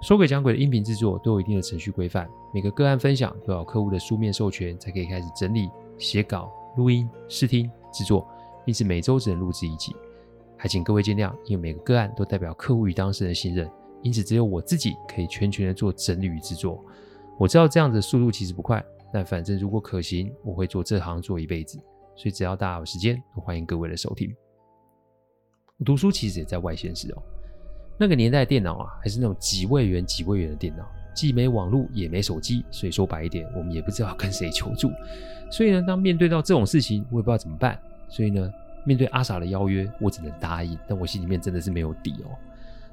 说诡讲鬼的音频制作都有一定的程序规范，每个个案分享都要客户的书面授权才可以开始整理、写稿、录音、试听、制作，因此每周只能录制一集，还请各位见谅。因为每个个案都代表客户与当事人的信任，因此只有我自己可以全权的做整理与制作。我知道这样子的速度其实不快，但反正如果可行，我会做这行做一辈子。所以只要大家有时间，都欢迎各位的收听。我读书其实也在外县市哦。那个年代电脑啊，还是那种几位元几位元的电脑，既没网络也没手机，所以说白一点，我们也不知道跟谁求助。所以呢，当面对到这种事情，我也不知道怎么办。所以呢，面对阿傻的邀约，我只能答应。但我心里面真的是没有底哦。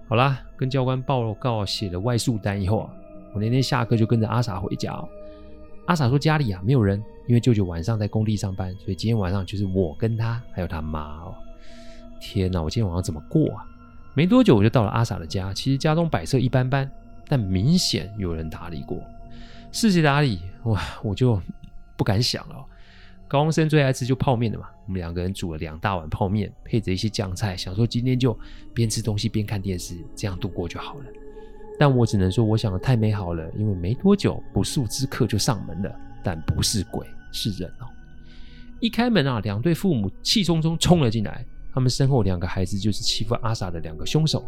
好啦，跟教官报告，写了外宿单以后啊，我那天下课就跟着阿傻回家哦。阿傻说家里啊没有人，因为舅舅晚上在工地上班，所以今天晚上就是我跟他还有他妈哦。天哪，我今天晚上怎么过啊？没多久我就到了阿傻的家，其实家中摆设一般般，但明显有人打理过。是谁打理？哇，我就不敢想了。高中生最爱吃就泡面的嘛，我们两个人煮了两大碗泡面，配着一些酱菜，想说今天就边吃东西边看电视，这样度过就好了。但我只能说，我想的太美好了，因为没多久不速之客就上门了，但不是鬼，是人哦。一开门啊，两对父母气冲冲冲了进来。他们身后两个孩子就是欺负阿傻的两个凶手。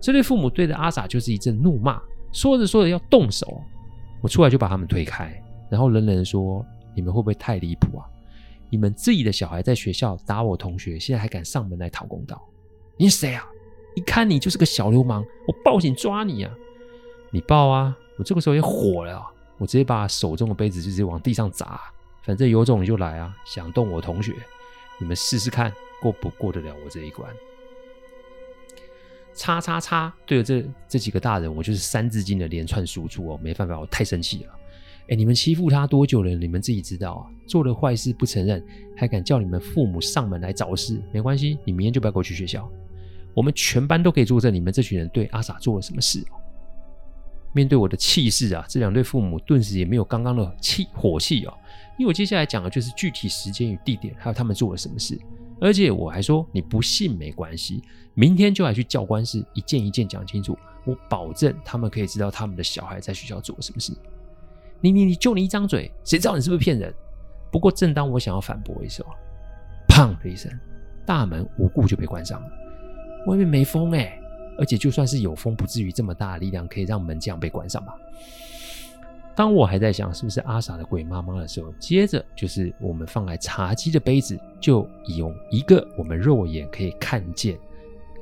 这对父母对着阿傻就是一阵怒骂，说着说着要动手。我出来就把他们推开，然后冷冷地说：“你们会不会太离谱啊？你们自己的小孩在学校打我同学，现在还敢上门来讨公道？你是谁啊？一看你就是个小流氓，我报警抓你啊！你报啊！我这个时候也火了，我直接把手中的杯子就直接往地上砸。反正有种你就来啊！想动我同学，你们试试看。”过不过得了我这一关？叉叉叉！对着这这几个大人，我就是三字经的连串输出哦，没办法，我太生气了。哎，你们欺负他多久了？你们自己知道啊。做了坏事不承认，还敢叫你们父母上门来找事？没关系，你明天就不要给我去学校。我们全班都可以作证，你们这群人对阿傻做了什么事？面对我的气势啊，这两对父母顿时也没有刚刚的气火气哦，因为我接下来讲的就是具体时间与地点，还有他们做了什么事。而且我还说，你不信没关系，明天就来去教官室，一件一件讲清楚。我保证他们可以知道他们的小孩在学校做了什么事。你你你，就你一张嘴，谁知道你是不是骗人？不过正当我想要反驳的时候，砰的一声，大门无故就被关上了。外面没风哎，而且就算是有风，不至于这么大的力量可以让门这样被关上吧。当我还在想是不是阿傻的鬼妈妈的时候，接着就是我们放来茶几的杯子，就用一个我们肉眼可以看见，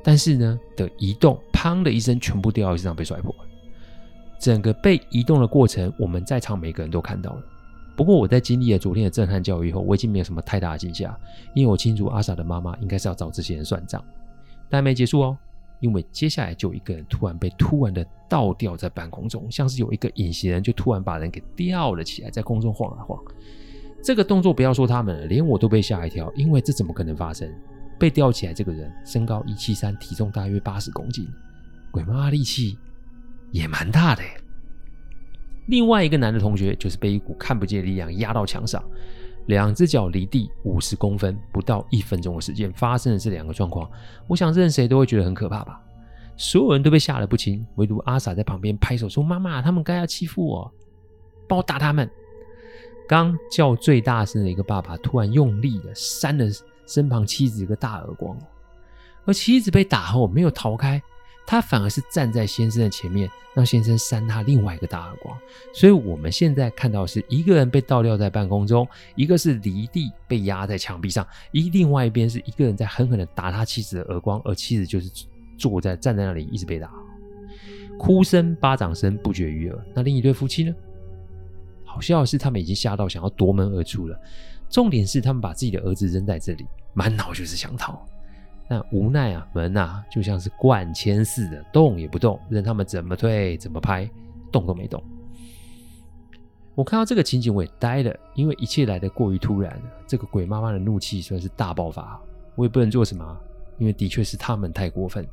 但是呢的移动，砰的一声，全部掉到地上被摔破了。整个被移动的过程，我们在场每个人都看到了。不过我在经历了昨天的震撼教育后，我已经没有什么太大的惊吓，因为我清楚阿傻的妈妈应该是要找这些人算账。但还没结束哦。因为接下来就有一个人突然被突然的倒吊在半空中，像是有一个隐形人就突然把人给吊了起来，在空中晃啊晃。这个动作不要说他们了，连我都被吓一跳，因为这怎么可能发生？被吊起来这个人身高一七三，体重大约八十公斤，鬼妈妈力气也蛮大的。另外一个男的同学就是被一股看不见的力量压到墙上。两只脚离地五十公分，不到一分钟的时间发生了这两个状况，我想任谁都会觉得很可怕吧。所有人都被吓得不轻，唯独阿傻在旁边拍手说：“妈妈，他们该要欺负我，帮我打他们。”刚叫最大声的一个爸爸突然用力的扇了身旁妻子一个大耳光，而妻子被打后没有逃开。他反而是站在先生的前面，让先生扇他另外一个大耳光。所以我们现在看到是一个人被倒吊在半空中，一个是离地被压在墙壁上，一另外一边是一个人在狠狠的打他妻子的耳光，而妻子就是坐在站在那里一直被打，哭声、巴掌声不绝于耳。那另一对夫妻呢？好笑的是，他们已经吓到想要夺门而出了。重点是他们把自己的儿子扔在这里，满脑就是想逃。但无奈啊，门啊就像是灌铅似的，动也不动，任他们怎么推怎么拍，动都没动。我看到这个情景，我也呆了，因为一切来得过于突然。这个鬼妈妈的怒气算是大爆发，我也不能做什么，因为的确是他们太过分，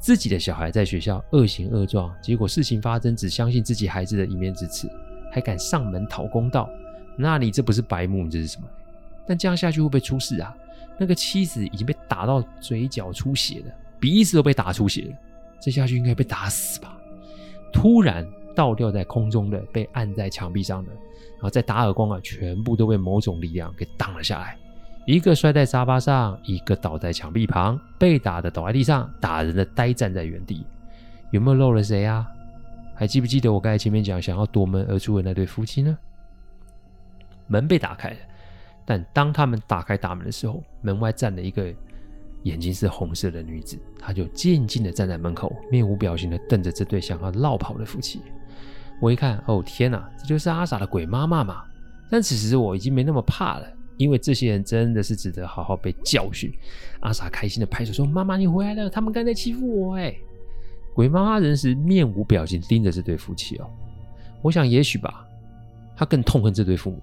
自己的小孩在学校恶行恶状，结果事情发生只相信自己孩子的一面之词，还敢上门讨公道，那你这不是白目，你这是什么？但这样下去会不会出事啊？那个妻子已经被打到嘴角出血了，鼻子都被打出血了，这下去应该被打死吧？突然。倒吊在空中的，被按在墙壁上的，然后再打耳光啊，全部都被某种力量给挡了下来。一个摔在沙发上，一个倒在墙壁旁，被打的倒在地上，打人的呆站在原地。有没有漏了谁啊？还记不记得我刚才前面讲想要夺门而出的那对夫妻呢？门被打开了，但当他们打开大门的时候，门外站了一个。眼睛是红色的女子，她就静静的站在门口，面无表情的瞪着这对想要落跑的夫妻。我一看，哦天哪，这就是阿傻的鬼妈妈嘛！但此时我已经没那么怕了，因为这些人真的是值得好好被教训。阿傻开心的拍手说：“妈妈，你回来了！他们刚才欺负我。”哎，鬼妈妈仍是面无表情盯着这对夫妻哦。我想，也许吧，她更痛恨这对父母。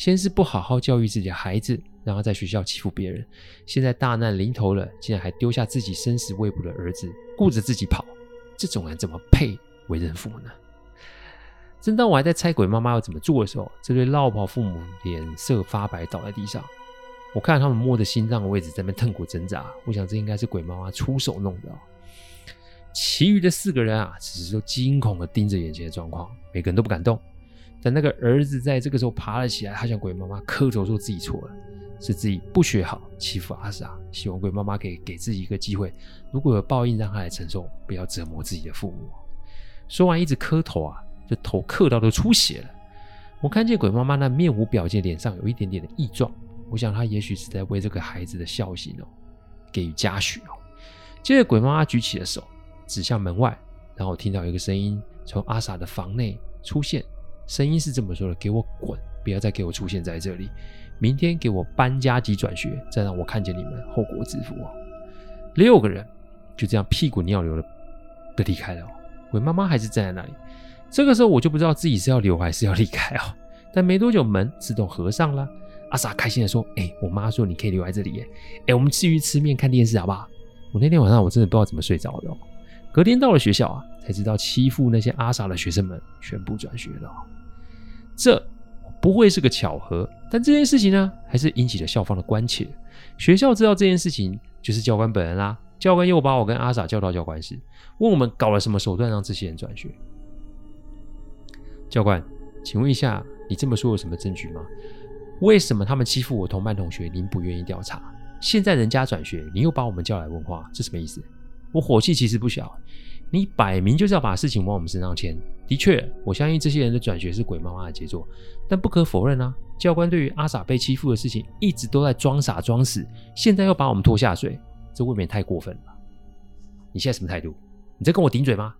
先是不好好教育自己的孩子，然后在学校欺负别人，现在大难临头了，竟然还丢下自己生死未卜的儿子，顾着自己跑，这种人怎么配为人父母呢？正当我还在猜鬼妈妈要怎么做的时候，这对落跑父母脸色发白，倒在地上。我看到他们摸着心脏的位置在那痛苦挣扎，我想这应该是鬼妈妈出手弄的。其余的四个人啊，只是都惊恐地盯着眼前的状况，每个人都不敢动。但那个儿子在这个时候爬了起来，他向鬼妈妈磕头说自己错了，是自己不学好欺负阿傻，希望鬼妈妈可以给自己一个机会，如果有报应让他来承受，不要折磨自己的父母。说完一直磕头啊，这头磕到都出血了。我看见鬼妈妈那面无表情脸上有一点点的异状，我想她也许是在为这个孩子的孝心哦给予嘉许哦。接着鬼妈妈举起了手指向门外，然后听到一个声音从阿傻的房内出现。声音是这么说的：“给我滚，不要再给我出现在这里！明天给我搬家及转学，再让我看见你们，后果自负哦。”六个人就这样屁滚尿流的的离开了。鬼妈妈还是站在那里。这个时候我就不知道自己是要留还是要离开哦。但没多久门自动合上了。阿傻开心的说：“哎，我妈说你可以留在这里耶！哎，我们继续吃面看电视好不好？”我那天晚上我真的不知道怎么睡着的。隔天到了学校啊，才知道欺负那些阿傻的学生们全部转学了。这不会是个巧合，但这件事情呢，还是引起了校方的关切。学校知道这件事情，就是教官本人啦。教官又把我跟阿傻叫到教官室，问我们搞了什么手段让这些人转学。教官，请问一下，你这么说有什么证据吗？为什么他们欺负我同班同学，您不愿意调查？现在人家转学，你又把我们叫来问话，这什么意思？我火气其实不小。你摆明就是要把事情往我们身上牵。的确，我相信这些人的转学是鬼妈妈的杰作，但不可否认啊，教官对于阿傻被欺负的事情一直都在装傻装死，现在又把我们拖下水，这未免太过分了。你现在什么态度？你在跟我顶嘴吗？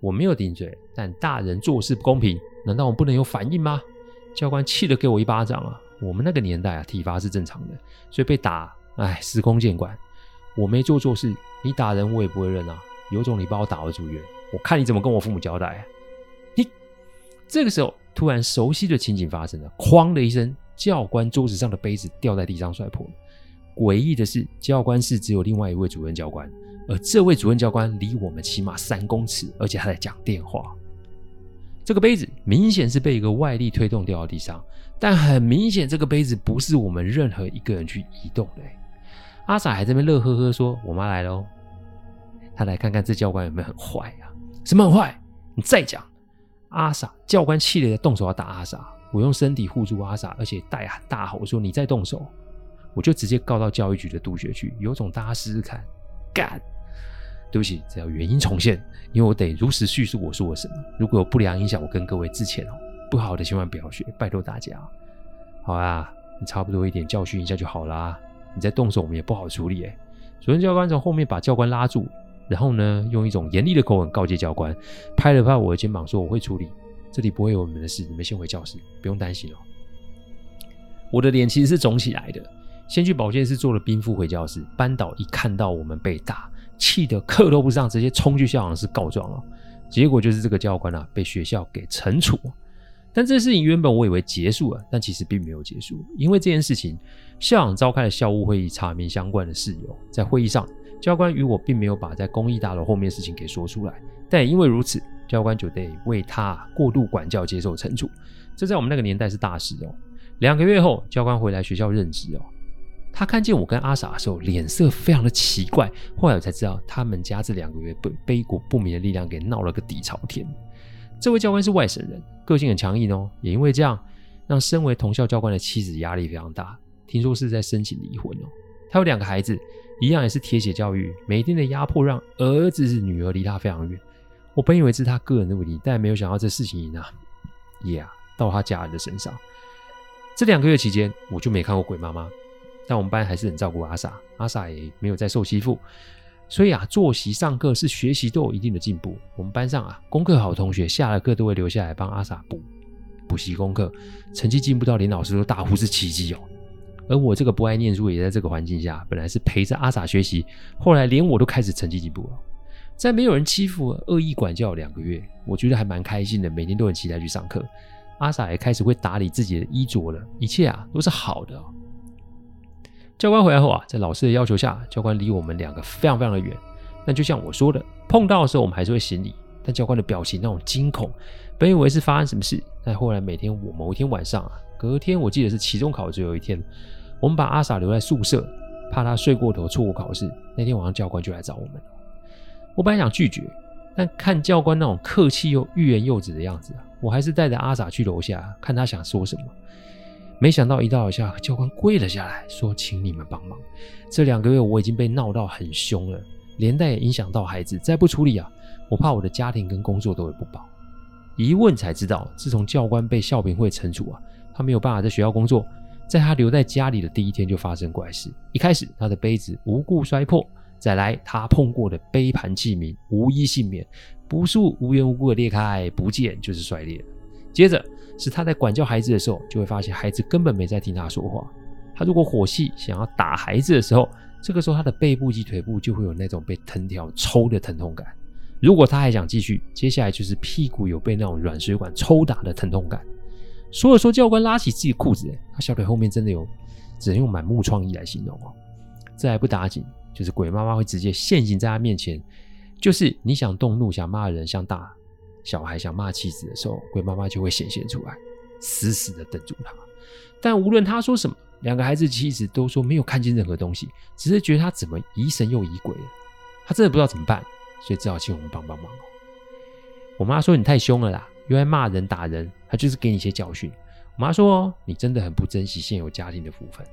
我没有顶嘴，但大人做事不公平，难道我不能有反应吗？教官气得给我一巴掌啊！我们那个年代啊，体罚是正常的，所以被打，哎，司空见惯。我没做错事，你打人我也不会认啊。有种你把我打回住院，我看你怎么跟我父母交代啊！你这个时候突然熟悉的情景发生了，哐的一声，教官桌子上的杯子掉在地上摔破了。诡异的是，教官室只有另外一位主任教官，而这位主任教官离我们起码三公尺，而且他在讲电话。这个杯子明显是被一个外力推动掉到地上，但很明显这个杯子不是我们任何一个人去移动的。阿傻还在那边乐呵呵说：“我妈来了哦。”他来看看这教官有没有很坏啊？什么很坏？你再讲！阿傻教官气得动手要打阿傻，我用身体护住阿傻，而且大喊大吼说：“你再动手，我就直接告到教育局的督学去。”有种大家试试看，干！对不起，只要原因重现，因为我得如实叙述我说了什么。如果有不良影响，我跟各位致歉哦。不好的千万不要学，拜托大家。好啊，你差不多一点教训一下就好啦。你再动手，我们也不好处理哎。主任教官从后面把教官拉住。然后呢，用一种严厉的口吻告诫教官，拍了拍我的肩膀，说：“我会处理，这里不会有我们的事，你们先回教室，不用担心哦。”我的脸其实是肿起来的，先去保健室做了冰敷，回教室。班导一看到我们被打，气得课都不上，直接冲去校长室告状了。结果就是这个教官啊，被学校给惩处。但这事情原本我以为结束了，但其实并没有结束，因为这件事情，校长召开了校务会议，查明相关的事由。在会议上，教官与我并没有把在公益大楼后面的事情给说出来，但也因为如此，教官就得为他过度管教接受惩处。这在我们那个年代是大事哦。两个月后，教官回来学校任职哦，他看见我跟阿傻的时候，脸色非常的奇怪。后来我才知道，他们家这两个月被被一股不明的力量给闹了个底朝天。这位教官是外省人，个性很强硬哦，也因为这样，让身为同校教官的妻子压力非常大。听说是在申请离婚哦。他有两个孩子，一样也是铁血教育，每天的压迫让儿子是女儿离他非常远。我本以为是他个人的问题，但没有想到这事情呢，也啊到他家人的身上。这两个月期间，我就没看过鬼妈妈，但我们班还是很照顾阿傻，阿傻也没有再受欺负。所以啊，作息、上课是学习都有一定的进步。我们班上啊，功课好的同学下了课都会留下来帮阿傻补补习功课，成绩进步到连老师都大呼是奇迹哦。而我这个不爱念书，也在这个环境下，本来是陪着阿傻学习，后来连我都开始成绩进步了。在没有人欺负、恶意管教两个月，我觉得还蛮开心的，每天都很期待去上课。阿傻也开始会打理自己的衣着了，一切啊都是好的。教官回来后啊，在老师的要求下，教官离我们两个非常非常的远。但就像我说的，碰到的时候我们还是会行礼。但教官的表情那种惊恐，本以为是发生什么事，但后来每天我某一天晚上啊，隔天我记得是期中考的最后一天，我们把阿傻留在宿舍，怕他睡过头错过考试。那天晚上教官就来找我们。我本来想拒绝，但看教官那种客气又欲言又止的样子，我还是带着阿傻去楼下看他想说什么。没想到一到楼下，教官跪了下来，说：“请你们帮忙。这两个月我已经被闹到很凶了，连带也影响到孩子。再不处理啊，我怕我的家庭跟工作都会不保。”一问才知道，自从教官被校评会惩处啊，他没有办法在学校工作。在他留在家里的第一天就发生怪事。一开始，他的杯子无故摔破；再来，他碰过的杯盘器皿无一幸免，不是无缘无故的裂开，不见就是摔裂。接着。是他在管教孩子的时候，就会发现孩子根本没在听他说话。他如果火气想要打孩子的时候，这个时候他的背部及腿部就会有那种被藤条抽的疼痛感。如果他还想继续，接下来就是屁股有被那种软水管抽打的疼痛感。说了说，教官拉起自己裤子，他小腿后面真的有，只能用满目疮痍来形容哦。这还不打紧，就是鬼妈妈会直接现形在他面前，就是你想动怒想骂人，像打。小孩想骂妻子的时候，鬼妈妈就会显现出来，死死的瞪住他。但无论他说什么，两个孩子妻子都说没有看见任何东西，只是觉得他怎么疑神又疑鬼的。他真的不知道怎么办，所以只好请我们帮帮忙哦。我妈说：“你太凶了啦，又爱骂人打人，他就是给你一些教训。”我妈说：“你真的很不珍惜现有家庭的福分。”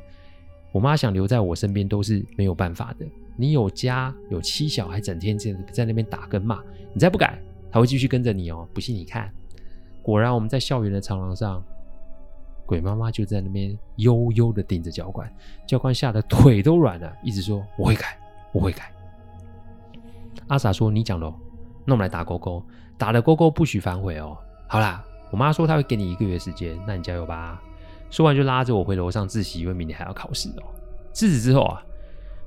我妈想留在我身边都是没有办法的。你有家有妻小，还整天在在那边打跟骂，你再不改。他会继续跟着你哦，不信你看。果然，我们在校园的长廊上，鬼妈妈就在那边悠悠的盯着教官。教官吓得腿都软了，一直说：“我会改，我会改。”阿傻说：“你讲喽，那我们来打勾勾，打了勾勾不许反悔哦。”好啦，我妈说她会给你一个月时间，那你加油吧。说完就拉着我回楼上自习，因为明天还要考试哦。自此之后啊，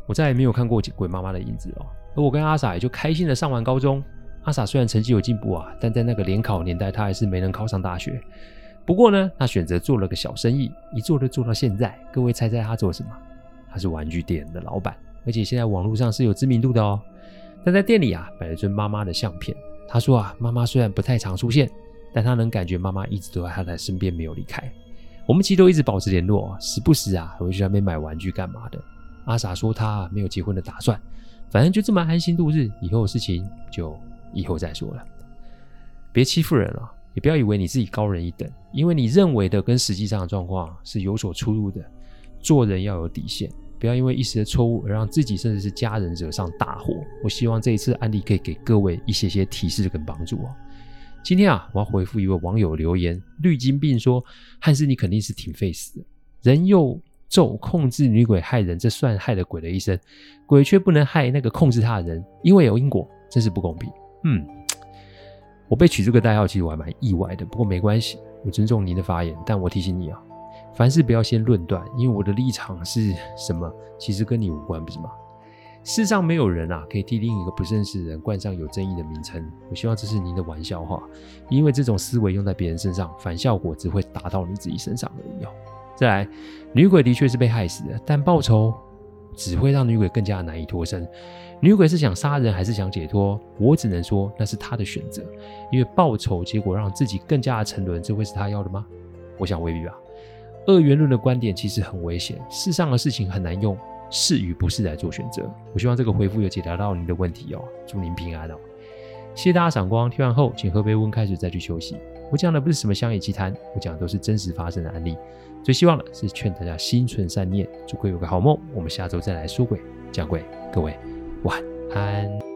我再也没有看过鬼妈妈的影子哦。而我跟阿傻也就开心的上完高中。阿傻虽然成绩有进步啊，但在那个联考年代，他还是没能考上大学。不过呢，他选择做了个小生意，一做就做到现在。各位猜猜他做什么？他是玩具店的老板，而且现在网络上是有知名度的哦。但在店里啊，摆了尊妈妈的相片。他说啊，妈妈虽然不太常出现，但他能感觉妈妈一直都在他的身边，没有离开。我们其实都一直保持联络，时不时啊，还会去那边买玩具干嘛的。阿傻说他没有结婚的打算，反正就这么安心度日，以后的事情就。以后再说了，别欺负人了，也不要以为你自己高人一等，因为你认为的跟实际上的状况是有所出入的。做人要有底线，不要因为一时的错误而让自己甚至是家人惹上大祸。我希望这一次案例可以给各位一些些提示跟帮助哦。今天啊，我要回复一位网友留言，绿金病说：“汉斯，你肯定是挺费死的，人又咒控制女鬼害人，这算害了鬼的一生，鬼却不能害那个控制他的人，因为有因果，真是不公平。”嗯，我被取这个代号，其实我还蛮意外的。不过没关系，我尊重您的发言。但我提醒你啊，凡事不要先论断，因为我的立场是什么，其实跟你无关，不是吗？世上没有人啊可以替另一个不认识的人冠上有争议的名称。我希望这是您的玩笑话，因为这种思维用在别人身上，反效果只会打到你自己身上而已哦。再来，女鬼的确是被害死的，但报仇只会让女鬼更加难以脱身。女鬼是想杀人还是想解脱？我只能说那是她的选择，因为报仇结果让自己更加的沉沦，这会是她要的吗？我想未必吧。二元论的观点其实很危险，世上的事情很难用是与不是来做选择。我希望这个回复有解答到您的问题哦，祝您平安哦。谢谢大家赏光，听完后请喝杯温开水再去休息。我讲的不是什么乡野奇谈，我讲的都是真实发生的案例。最希望的是劝大家心存善念，祝各位有个好梦。我们下周再来说鬼讲鬼，各位晚安。